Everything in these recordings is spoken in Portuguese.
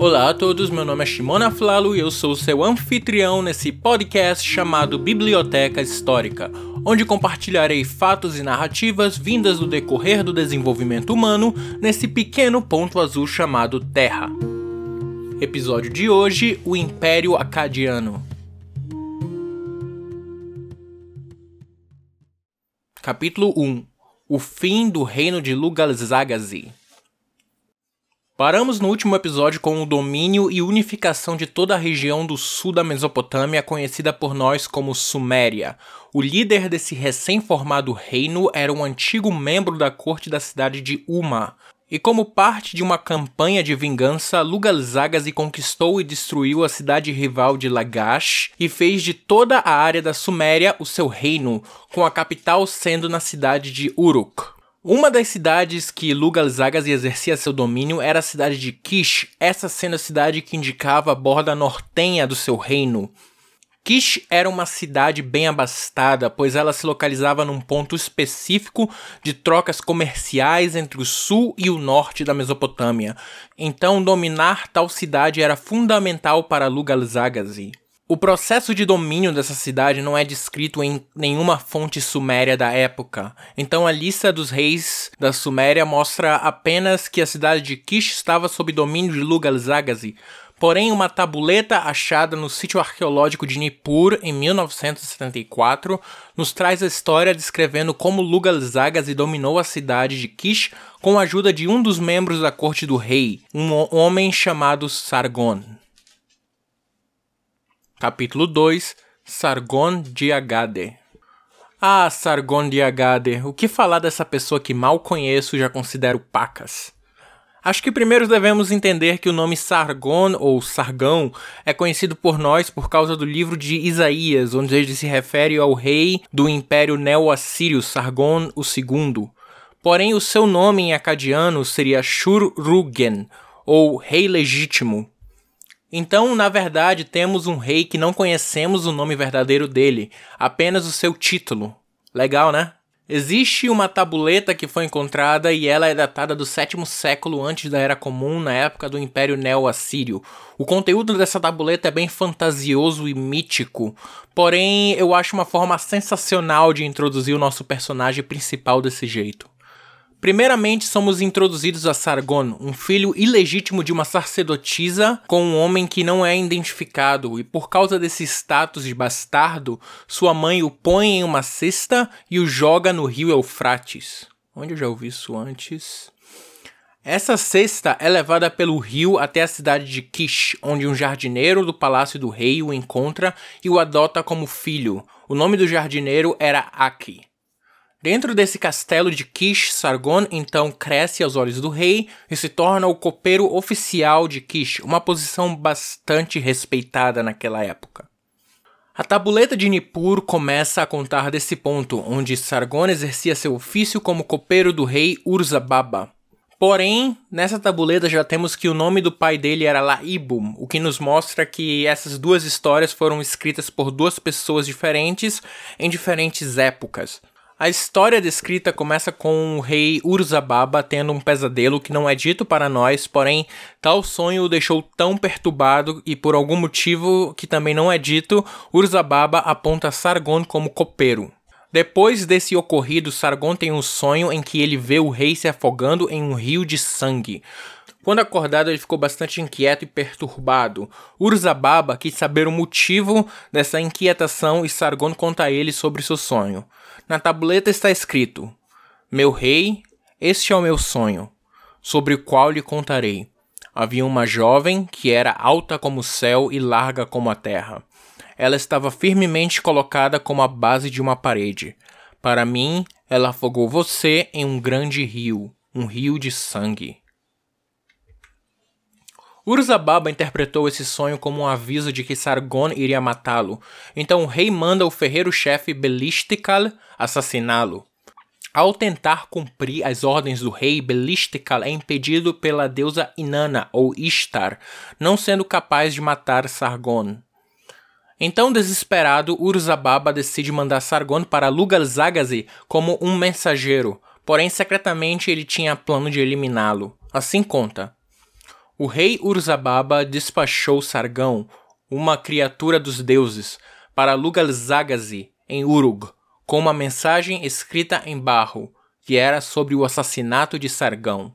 Olá a todos, meu nome é Shimona Flalo e eu sou seu anfitrião nesse podcast chamado Biblioteca Histórica, onde compartilharei fatos e narrativas vindas do decorrer do desenvolvimento humano nesse pequeno ponto azul chamado Terra. Episódio de hoje: O Império Acadiano. Capítulo 1 O fim do reino de Lugalzagazi. Paramos no último episódio com o domínio e unificação de toda a região do sul da Mesopotâmia, conhecida por nós como Suméria. O líder desse recém-formado reino era um antigo membro da corte da cidade de Uma. E como parte de uma campanha de vingança, Lugalzagazi conquistou e destruiu a cidade rival de Lagash e fez de toda a área da Suméria o seu reino, com a capital sendo na cidade de Uruk. Uma das cidades que Lugalzagazi exercia seu domínio era a cidade de Kish, essa sendo a cidade que indicava a borda nortenha do seu reino. Kish era uma cidade bem abastada, pois ela se localizava num ponto específico de trocas comerciais entre o sul e o norte da Mesopotâmia. Então, dominar tal cidade era fundamental para Lugalzagazi. O processo de domínio dessa cidade não é descrito em nenhuma fonte suméria da época, então a lista dos reis da Suméria mostra apenas que a cidade de Kish estava sob domínio de Lugalzagazi, porém uma tabuleta achada no sítio arqueológico de Nippur em 1974 nos traz a história descrevendo como Lugalzagazi dominou a cidade de Kish com a ajuda de um dos membros da corte do rei, um homem chamado Sargon. Capítulo 2 Sargon de Agade Ah, Sargon de Agade, o que falar dessa pessoa que mal conheço e já considero pacas? Acho que primeiro devemos entender que o nome Sargon ou Sargão é conhecido por nós por causa do livro de Isaías, onde ele se refere ao rei do Império Neo-Assírio Sargon II. Porém, o seu nome em acadiano seria Shurrugen, ou Rei Legítimo. Então, na verdade, temos um rei que não conhecemos o nome verdadeiro dele, apenas o seu título. Legal, né? Existe uma tabuleta que foi encontrada e ela é datada do sétimo século antes da Era Comum, na época do Império Neo-Assírio. O conteúdo dessa tabuleta é bem fantasioso e mítico, porém eu acho uma forma sensacional de introduzir o nosso personagem principal desse jeito. Primeiramente, somos introduzidos a Sargon, um filho ilegítimo de uma sacerdotisa com um homem que não é identificado, e por causa desse status de bastardo, sua mãe o põe em uma cesta e o joga no rio Eufrates. Onde eu já ouvi isso antes? Essa cesta é levada pelo rio até a cidade de Kish, onde um jardineiro do palácio do rei o encontra e o adota como filho. O nome do jardineiro era Aki. Dentro desse castelo de Kish, Sargon então cresce aos olhos do rei e se torna o copeiro oficial de Kish, uma posição bastante respeitada naquela época. A tabuleta de Nippur começa a contar desse ponto, onde Sargon exercia seu ofício como copeiro do rei Urzababa. Porém, nessa tabuleta já temos que o nome do pai dele era Laibum, o que nos mostra que essas duas histórias foram escritas por duas pessoas diferentes em diferentes épocas. A história descrita começa com o rei Urzababa tendo um pesadelo que não é dito para nós, porém tal sonho o deixou tão perturbado e por algum motivo que também não é dito, Urzababa aponta Sargon como copeiro. Depois desse ocorrido, Sargon tem um sonho em que ele vê o rei se afogando em um rio de sangue. Quando acordado, ele ficou bastante inquieto e perturbado. Urzababa quis saber o motivo dessa inquietação e Sargon conta a ele sobre seu sonho. Na tabuleta está escrito: Meu rei, este é o meu sonho, sobre o qual lhe contarei. Havia uma jovem que era alta como o céu e larga como a terra. Ela estava firmemente colocada como a base de uma parede. Para mim, ela afogou você em um grande rio, um rio de sangue. Urzababa interpretou esse sonho como um aviso de que Sargon iria matá-lo, então o rei manda o ferreiro-chefe Belistikal assassiná-lo. Ao tentar cumprir as ordens do rei, Belistikal é impedido pela deusa Inanna, ou Ishtar, não sendo capaz de matar Sargon. Então, desesperado, Urzababa decide mandar Sargon para Lugalzagazi como um mensageiro, porém secretamente ele tinha plano de eliminá-lo. Assim conta. O rei Urzababa despachou Sargão, uma criatura dos deuses, para Lugalzagazi, em Urug, com uma mensagem escrita em barro, que era sobre o assassinato de Sargão.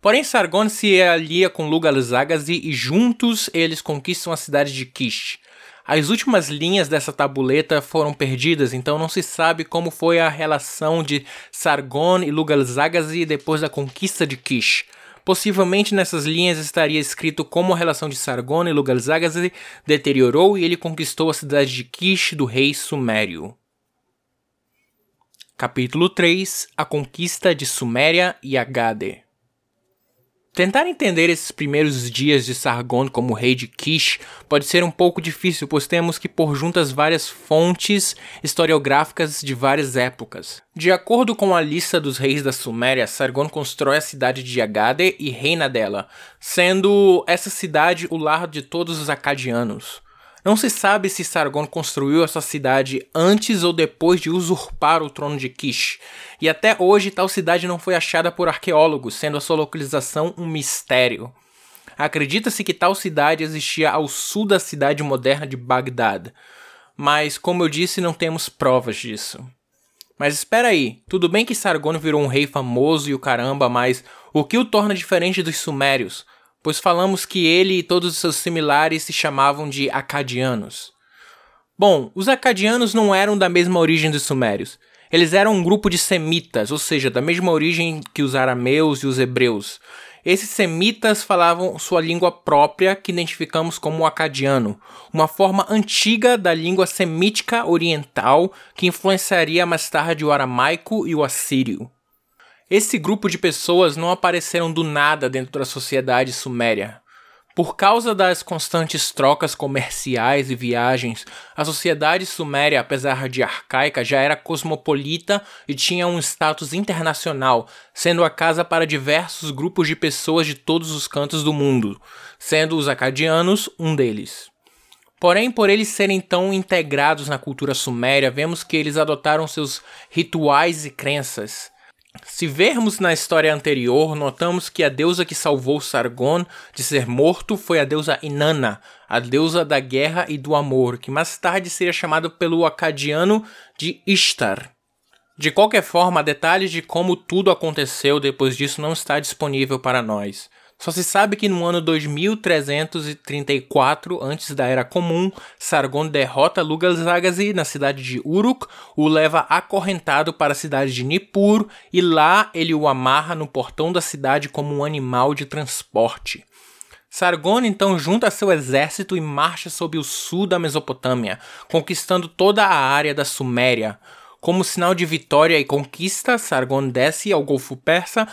Porém, Sargon se alia com Lugalzagazi e juntos eles conquistam a cidade de Kish. As últimas linhas dessa tabuleta foram perdidas, então não se sabe como foi a relação de Sargon e Lugalzagazi depois da conquista de Kish. Possivelmente nessas linhas estaria escrito como a relação de Sargon e Lugalzagazi deteriorou e ele conquistou a cidade de Kish do rei Sumério. Capítulo 3 A conquista de Suméria e Agade Tentar entender esses primeiros dias de Sargon como rei de Kish pode ser um pouco difícil, pois temos que pôr juntas várias fontes historiográficas de várias épocas. De acordo com a lista dos reis da Suméria, Sargon constrói a cidade de Agade e reina dela, sendo essa cidade o lar de todos os acadianos. Não se sabe se Sargon construiu essa cidade antes ou depois de usurpar o trono de Kish, e até hoje tal cidade não foi achada por arqueólogos, sendo a sua localização um mistério. Acredita-se que tal cidade existia ao sul da cidade moderna de Bagdad, mas como eu disse, não temos provas disso. Mas espera aí, tudo bem que Sargon virou um rei famoso e o caramba, mas o que o torna diferente dos sumérios? Pois falamos que ele e todos os seus similares se chamavam de acadianos. Bom, os acadianos não eram da mesma origem dos sumérios. Eles eram um grupo de semitas, ou seja, da mesma origem que os arameus e os hebreus. Esses semitas falavam sua língua própria, que identificamos como acadiano, uma forma antiga da língua semítica oriental que influenciaria mais tarde o aramaico e o assírio. Esse grupo de pessoas não apareceram do nada dentro da sociedade suméria. Por causa das constantes trocas comerciais e viagens, a sociedade suméria, apesar de arcaica, já era cosmopolita e tinha um status internacional, sendo a casa para diversos grupos de pessoas de todos os cantos do mundo, sendo os acadianos um deles. Porém, por eles serem tão integrados na cultura suméria, vemos que eles adotaram seus rituais e crenças. Se vermos na história anterior, notamos que a deusa que salvou Sargon de ser morto foi a deusa Inanna, a deusa da guerra e do amor, que mais tarde seria chamada pelo acadiano de Ishtar. De qualquer forma, detalhes de como tudo aconteceu depois disso não está disponível para nós. Só se sabe que no ano 2334 antes da Era Comum, Sargon derrota Lugalzagazi na cidade de Uruk, o leva acorrentado para a cidade de Nippur e lá ele o amarra no portão da cidade como um animal de transporte. Sargon então junta seu exército e marcha sobre o sul da Mesopotâmia, conquistando toda a área da Suméria. Como sinal de vitória e conquista, Sargon desce ao Golfo Persa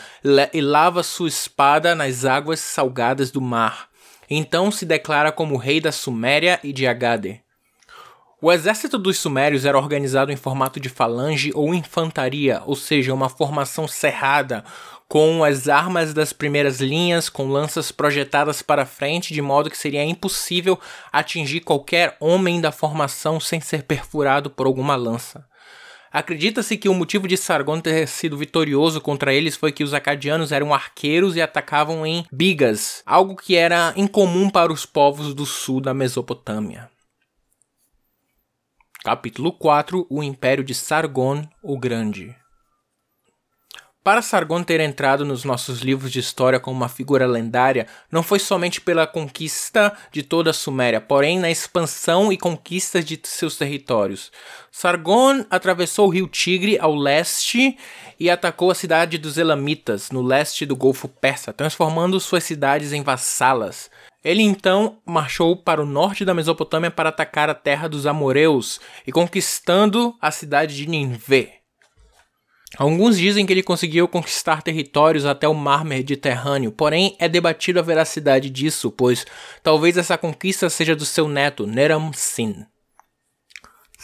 e lava sua espada nas águas salgadas do mar. Então se declara como rei da Suméria e de Agade. O exército dos Sumérios era organizado em formato de falange ou infantaria, ou seja, uma formação cerrada, com as armas das primeiras linhas, com lanças projetadas para frente, de modo que seria impossível atingir qualquer homem da formação sem ser perfurado por alguma lança. Acredita-se que o motivo de Sargon ter sido vitorioso contra eles foi que os acadianos eram arqueiros e atacavam em bigas, algo que era incomum para os povos do sul da Mesopotâmia. Capítulo 4 O Império de Sargon o Grande para Sargon ter entrado nos nossos livros de história como uma figura lendária, não foi somente pela conquista de toda a Suméria, porém na expansão e conquista de seus territórios. Sargon atravessou o rio Tigre ao leste e atacou a cidade dos Elamitas, no leste do Golfo Persa, transformando suas cidades em vassalas. Ele então marchou para o norte da Mesopotâmia para atacar a terra dos Amoreus e conquistando a cidade de Ninveh. Alguns dizem que ele conseguiu conquistar territórios até o mar Mediterrâneo, porém é debatido a veracidade disso, pois talvez essa conquista seja do seu neto, Neram Sin.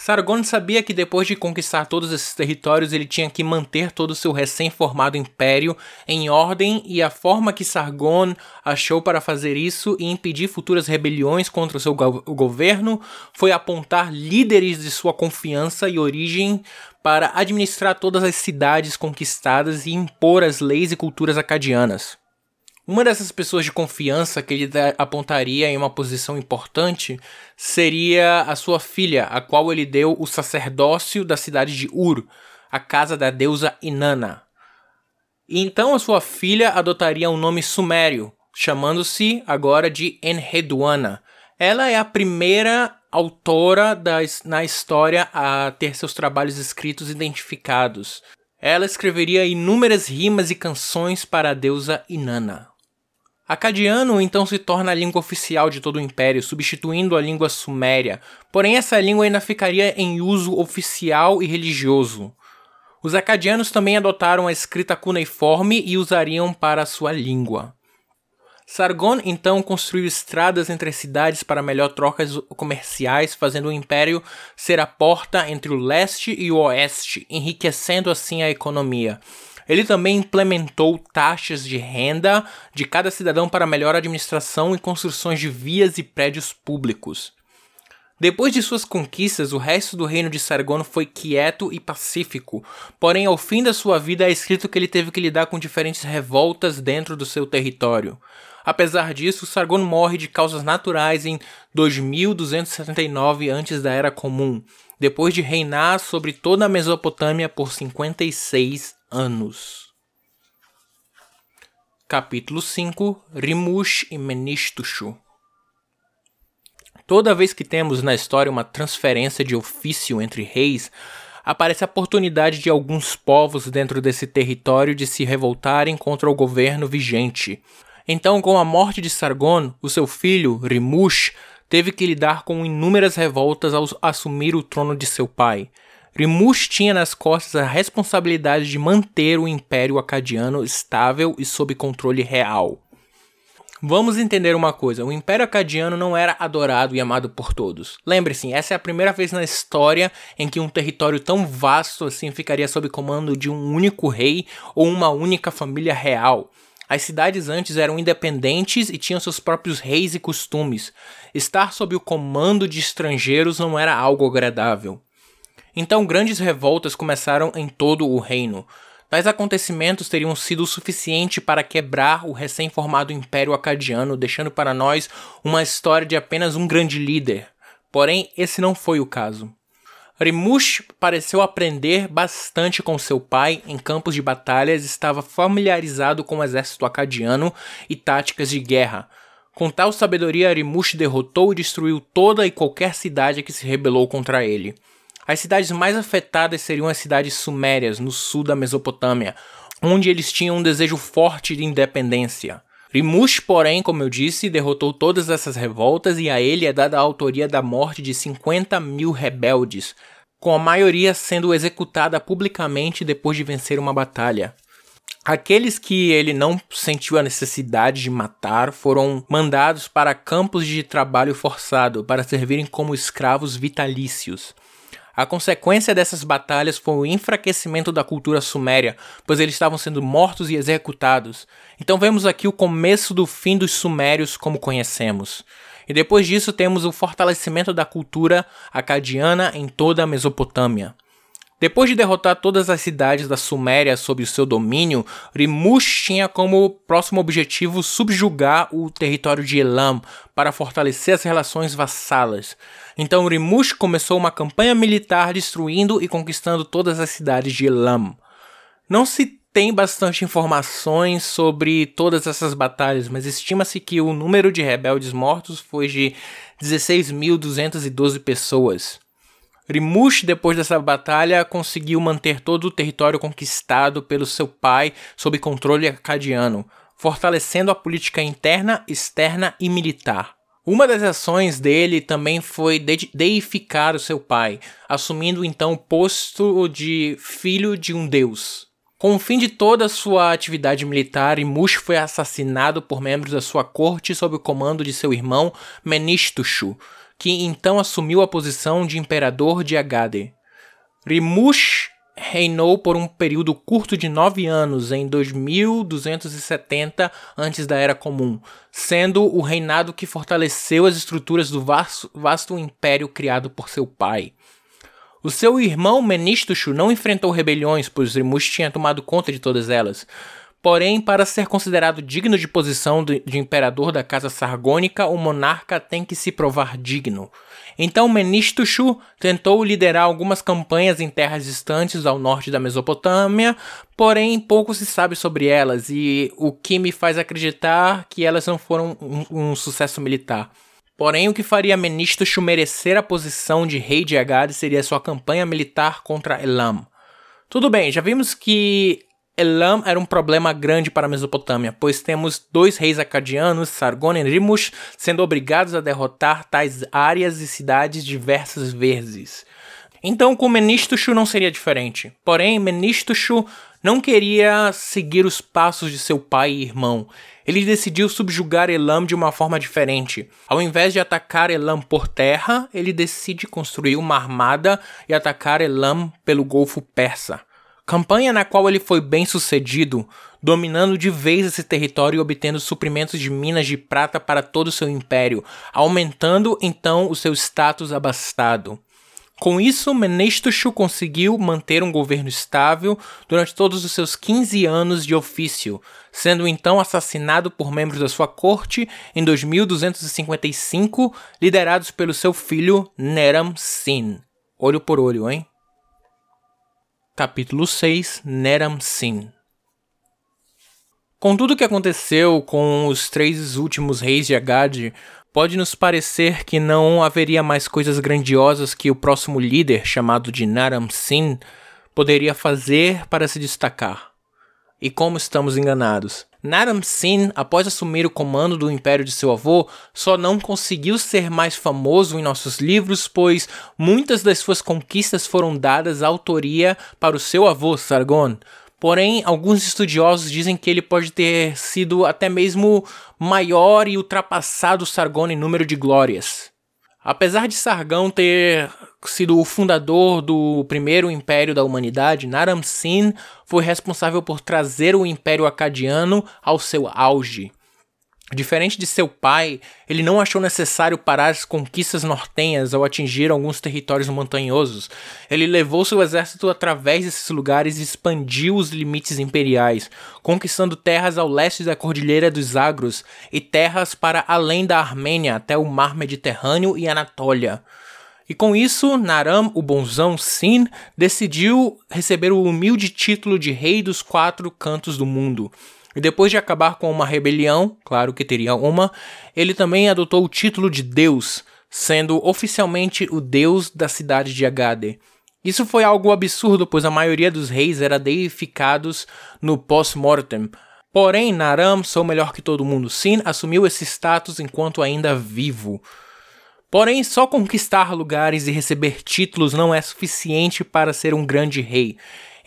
Sargon sabia que depois de conquistar todos esses territórios, ele tinha que manter todo o seu recém-formado império em ordem, e a forma que Sargon achou para fazer isso e impedir futuras rebeliões contra o seu go governo foi apontar líderes de sua confiança e origem para administrar todas as cidades conquistadas e impor as leis e culturas acadianas. Uma dessas pessoas de confiança que ele apontaria em uma posição importante seria a sua filha, a qual ele deu o sacerdócio da cidade de Ur, a casa da deusa Inanna. E então a sua filha adotaria um nome sumério, chamando-se agora de Enheduanna. Ela é a primeira autora na história a ter seus trabalhos escritos identificados. Ela escreveria inúmeras rimas e canções para a deusa Inanna. Acadiano então se torna a língua oficial de todo o império, substituindo a língua suméria, porém essa língua ainda ficaria em uso oficial e religioso. Os acadianos também adotaram a escrita cuneiforme e usariam para sua língua. Sargon então construiu estradas entre as cidades para melhor trocas comerciais, fazendo o império ser a porta entre o leste e o oeste, enriquecendo assim a economia. Ele também implementou taxas de renda de cada cidadão para melhor administração e construções de vias e prédios públicos. Depois de suas conquistas, o resto do reino de Sargon foi quieto e pacífico, porém ao fim da sua vida é escrito que ele teve que lidar com diferentes revoltas dentro do seu território. Apesar disso, Sargon morre de causas naturais em 2279 antes da Era Comum, depois de reinar sobre toda a Mesopotâmia por 56 anos. Capítulo 5 Rimush e Menishtushu Toda vez que temos na história uma transferência de ofício entre reis, aparece a oportunidade de alguns povos dentro desse território de se revoltarem contra o governo vigente. Então, com a morte de Sargon, o seu filho, Rimush, teve que lidar com inúmeras revoltas ao assumir o trono de seu pai. Rimush tinha nas costas a responsabilidade de manter o Império Acadiano estável e sob controle real. Vamos entender uma coisa: o Império Acadiano não era adorado e amado por todos. Lembre-se, essa é a primeira vez na história em que um território tão vasto assim ficaria sob comando de um único rei ou uma única família real. As cidades antes eram independentes e tinham seus próprios reis e costumes. Estar sob o comando de estrangeiros não era algo agradável. Então grandes revoltas começaram em todo o reino. Tais acontecimentos teriam sido o suficiente para quebrar o recém-formado Império Acadiano, deixando para nós uma história de apenas um grande líder. Porém, esse não foi o caso. Rimush pareceu aprender bastante com seu pai em campos de batalhas estava familiarizado com o exército acadiano e táticas de guerra. Com tal sabedoria, Rimush derrotou e destruiu toda e qualquer cidade que se rebelou contra ele. As cidades mais afetadas seriam as cidades sumérias, no sul da Mesopotâmia, onde eles tinham um desejo forte de independência. Rimush, porém, como eu disse, derrotou todas essas revoltas e a ele é dada a autoria da morte de 50 mil rebeldes, com a maioria sendo executada publicamente depois de vencer uma batalha. Aqueles que ele não sentiu a necessidade de matar foram mandados para campos de trabalho forçado para servirem como escravos vitalícios. A consequência dessas batalhas foi o enfraquecimento da cultura suméria, pois eles estavam sendo mortos e executados. Então vemos aqui o começo do fim dos sumérios como conhecemos. E depois disso temos o fortalecimento da cultura acadiana em toda a Mesopotâmia. Depois de derrotar todas as cidades da Suméria sob seu domínio, Rimush tinha como próximo objetivo subjugar o território de Elam para fortalecer as relações vassalas. Então Rimush começou uma campanha militar destruindo e conquistando todas as cidades de Elam. Não se tem bastante informações sobre todas essas batalhas, mas estima-se que o número de rebeldes mortos foi de 16.212 pessoas. Rimush, depois dessa batalha, conseguiu manter todo o território conquistado pelo seu pai sob controle acadiano, fortalecendo a política interna, externa e militar. Uma das ações dele também foi deificar o seu pai, assumindo então o posto de filho de um deus. Com o fim de toda a sua atividade militar, Imush foi assassinado por membros da sua corte sob o comando de seu irmão Menishtushu, que então assumiu a posição de imperador de Agade. Rimush reinou por um período curto de nove anos, em 2270 antes da Era Comum, sendo o reinado que fortaleceu as estruturas do vasto, vasto império criado por seu pai. O seu irmão Menistoshu não enfrentou rebeliões, pois Rimush tinha tomado conta de todas elas. Porém, para ser considerado digno de posição de, imperador da casa sargônica, o monarca tem que se provar digno. Então Menistushu tentou liderar algumas campanhas em terras distantes ao norte da Mesopotâmia, porém pouco se sabe sobre elas e o que me faz acreditar que elas não foram um, um sucesso militar. Porém, o que faria Menistushu merecer a posição de rei de Agade seria sua campanha militar contra Elam. Tudo bem, já vimos que Elam era um problema grande para a Mesopotâmia, pois temos dois reis acadianos, Sargon e Rimush, sendo obrigados a derrotar tais áreas e cidades diversas vezes. Então, com Menistushu não seria diferente. Porém, Menistushu não queria seguir os passos de seu pai e irmão. Ele decidiu subjugar Elam de uma forma diferente. Ao invés de atacar Elam por terra, ele decide construir uma armada e atacar Elam pelo Golfo Persa campanha na qual ele foi bem sucedido, dominando de vez esse território e obtendo suprimentos de minas de prata para todo o seu império, aumentando então o seu status abastado. Com isso, Menestoshu conseguiu manter um governo estável durante todos os seus 15 anos de ofício, sendo então assassinado por membros da sua corte em 2255, liderados pelo seu filho Neram Sin. Olho por olho, hein? Capítulo 6 Neram Sin Com tudo o que aconteceu com os três últimos reis de Agade, pode nos parecer que não haveria mais coisas grandiosas que o próximo líder, chamado de Naram Sin, poderia fazer para se destacar. E como estamos enganados. Naram Sin, após assumir o comando do império de seu avô, só não conseguiu ser mais famoso em nossos livros, pois muitas das suas conquistas foram dadas à autoria para o seu avô Sargon. Porém, alguns estudiosos dizem que ele pode ter sido até mesmo maior e ultrapassado Sargon em número de glórias. Apesar de Sargão ter sido o fundador do primeiro império da humanidade, Naram Sin foi responsável por trazer o Império Acadiano ao seu auge. Diferente de seu pai, ele não achou necessário parar as conquistas nortenhas ao atingir alguns territórios montanhosos. Ele levou seu exército através desses lugares e expandiu os limites imperiais, conquistando terras ao leste da Cordilheira dos Agros e terras para além da Armênia até o Mar Mediterrâneo e Anatólia. E com isso, Naram, o bonzão Sin, decidiu receber o humilde título de Rei dos Quatro Cantos do Mundo. E depois de acabar com uma rebelião, claro que teria uma, ele também adotou o título de Deus, sendo oficialmente o deus da cidade de Agade. Isso foi algo absurdo, pois a maioria dos reis era deificados no post-mortem. Porém, Naram, sou melhor que todo mundo, Sin assumiu esse status enquanto ainda vivo. Porém, só conquistar lugares e receber títulos não é suficiente para ser um grande rei.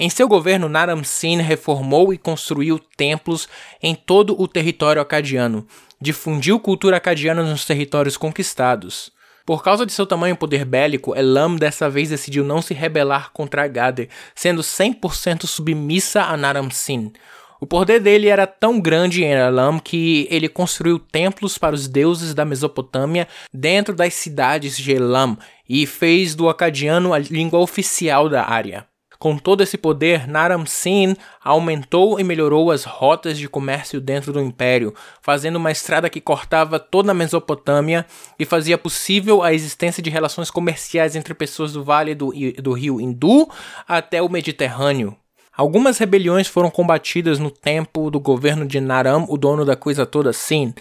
Em seu governo, Naram Sin reformou e construiu templos em todo o território acadiano, difundiu cultura acadiana nos territórios conquistados. Por causa de seu tamanho e poder bélico, Elam dessa vez decidiu não se rebelar contra Agade, sendo 100% submissa a Naram Sin. O poder dele era tão grande em Elam que ele construiu templos para os deuses da Mesopotâmia dentro das cidades de Elam e fez do acadiano a língua oficial da área. Com todo esse poder, Naram Sin aumentou e melhorou as rotas de comércio dentro do império, fazendo uma estrada que cortava toda a Mesopotâmia e fazia possível a existência de relações comerciais entre pessoas do vale do, do rio Hindu até o Mediterrâneo. Algumas rebeliões foram combatidas no tempo do governo de Naram, o dono da coisa toda, Sin,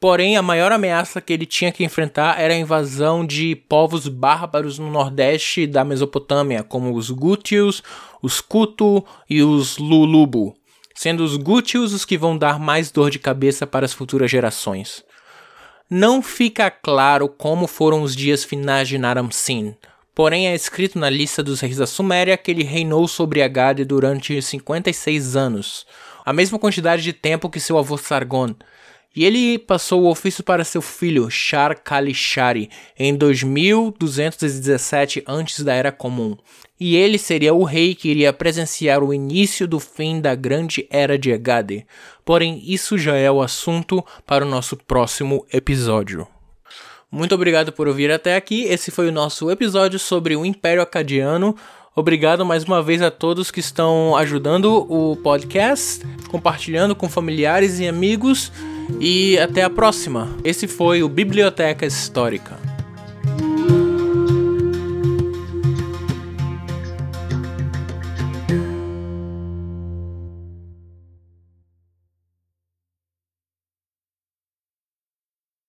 Porém, a maior ameaça que ele tinha que enfrentar era a invasão de povos bárbaros no nordeste da Mesopotâmia, como os Gútios, os Kutu e os Lulubu, sendo os Gútios os que vão dar mais dor de cabeça para as futuras gerações. Não fica claro como foram os dias finais de Naram Sin, porém é escrito na lista dos reis da Suméria que ele reinou sobre Agade durante 56 anos, a mesma quantidade de tempo que seu avô Sargon, e ele passou o ofício para seu filho, Shar Kalishari, em 2217 antes da Era Comum. E ele seria o rei que iria presenciar o início do fim da grande Era de Agade. Porém, isso já é o assunto para o nosso próximo episódio. Muito obrigado por ouvir até aqui. Esse foi o nosso episódio sobre o Império Acadiano. Obrigado mais uma vez a todos que estão ajudando o podcast. compartilhando com familiares e amigos. E até a próxima. Esse foi o Biblioteca Histórica.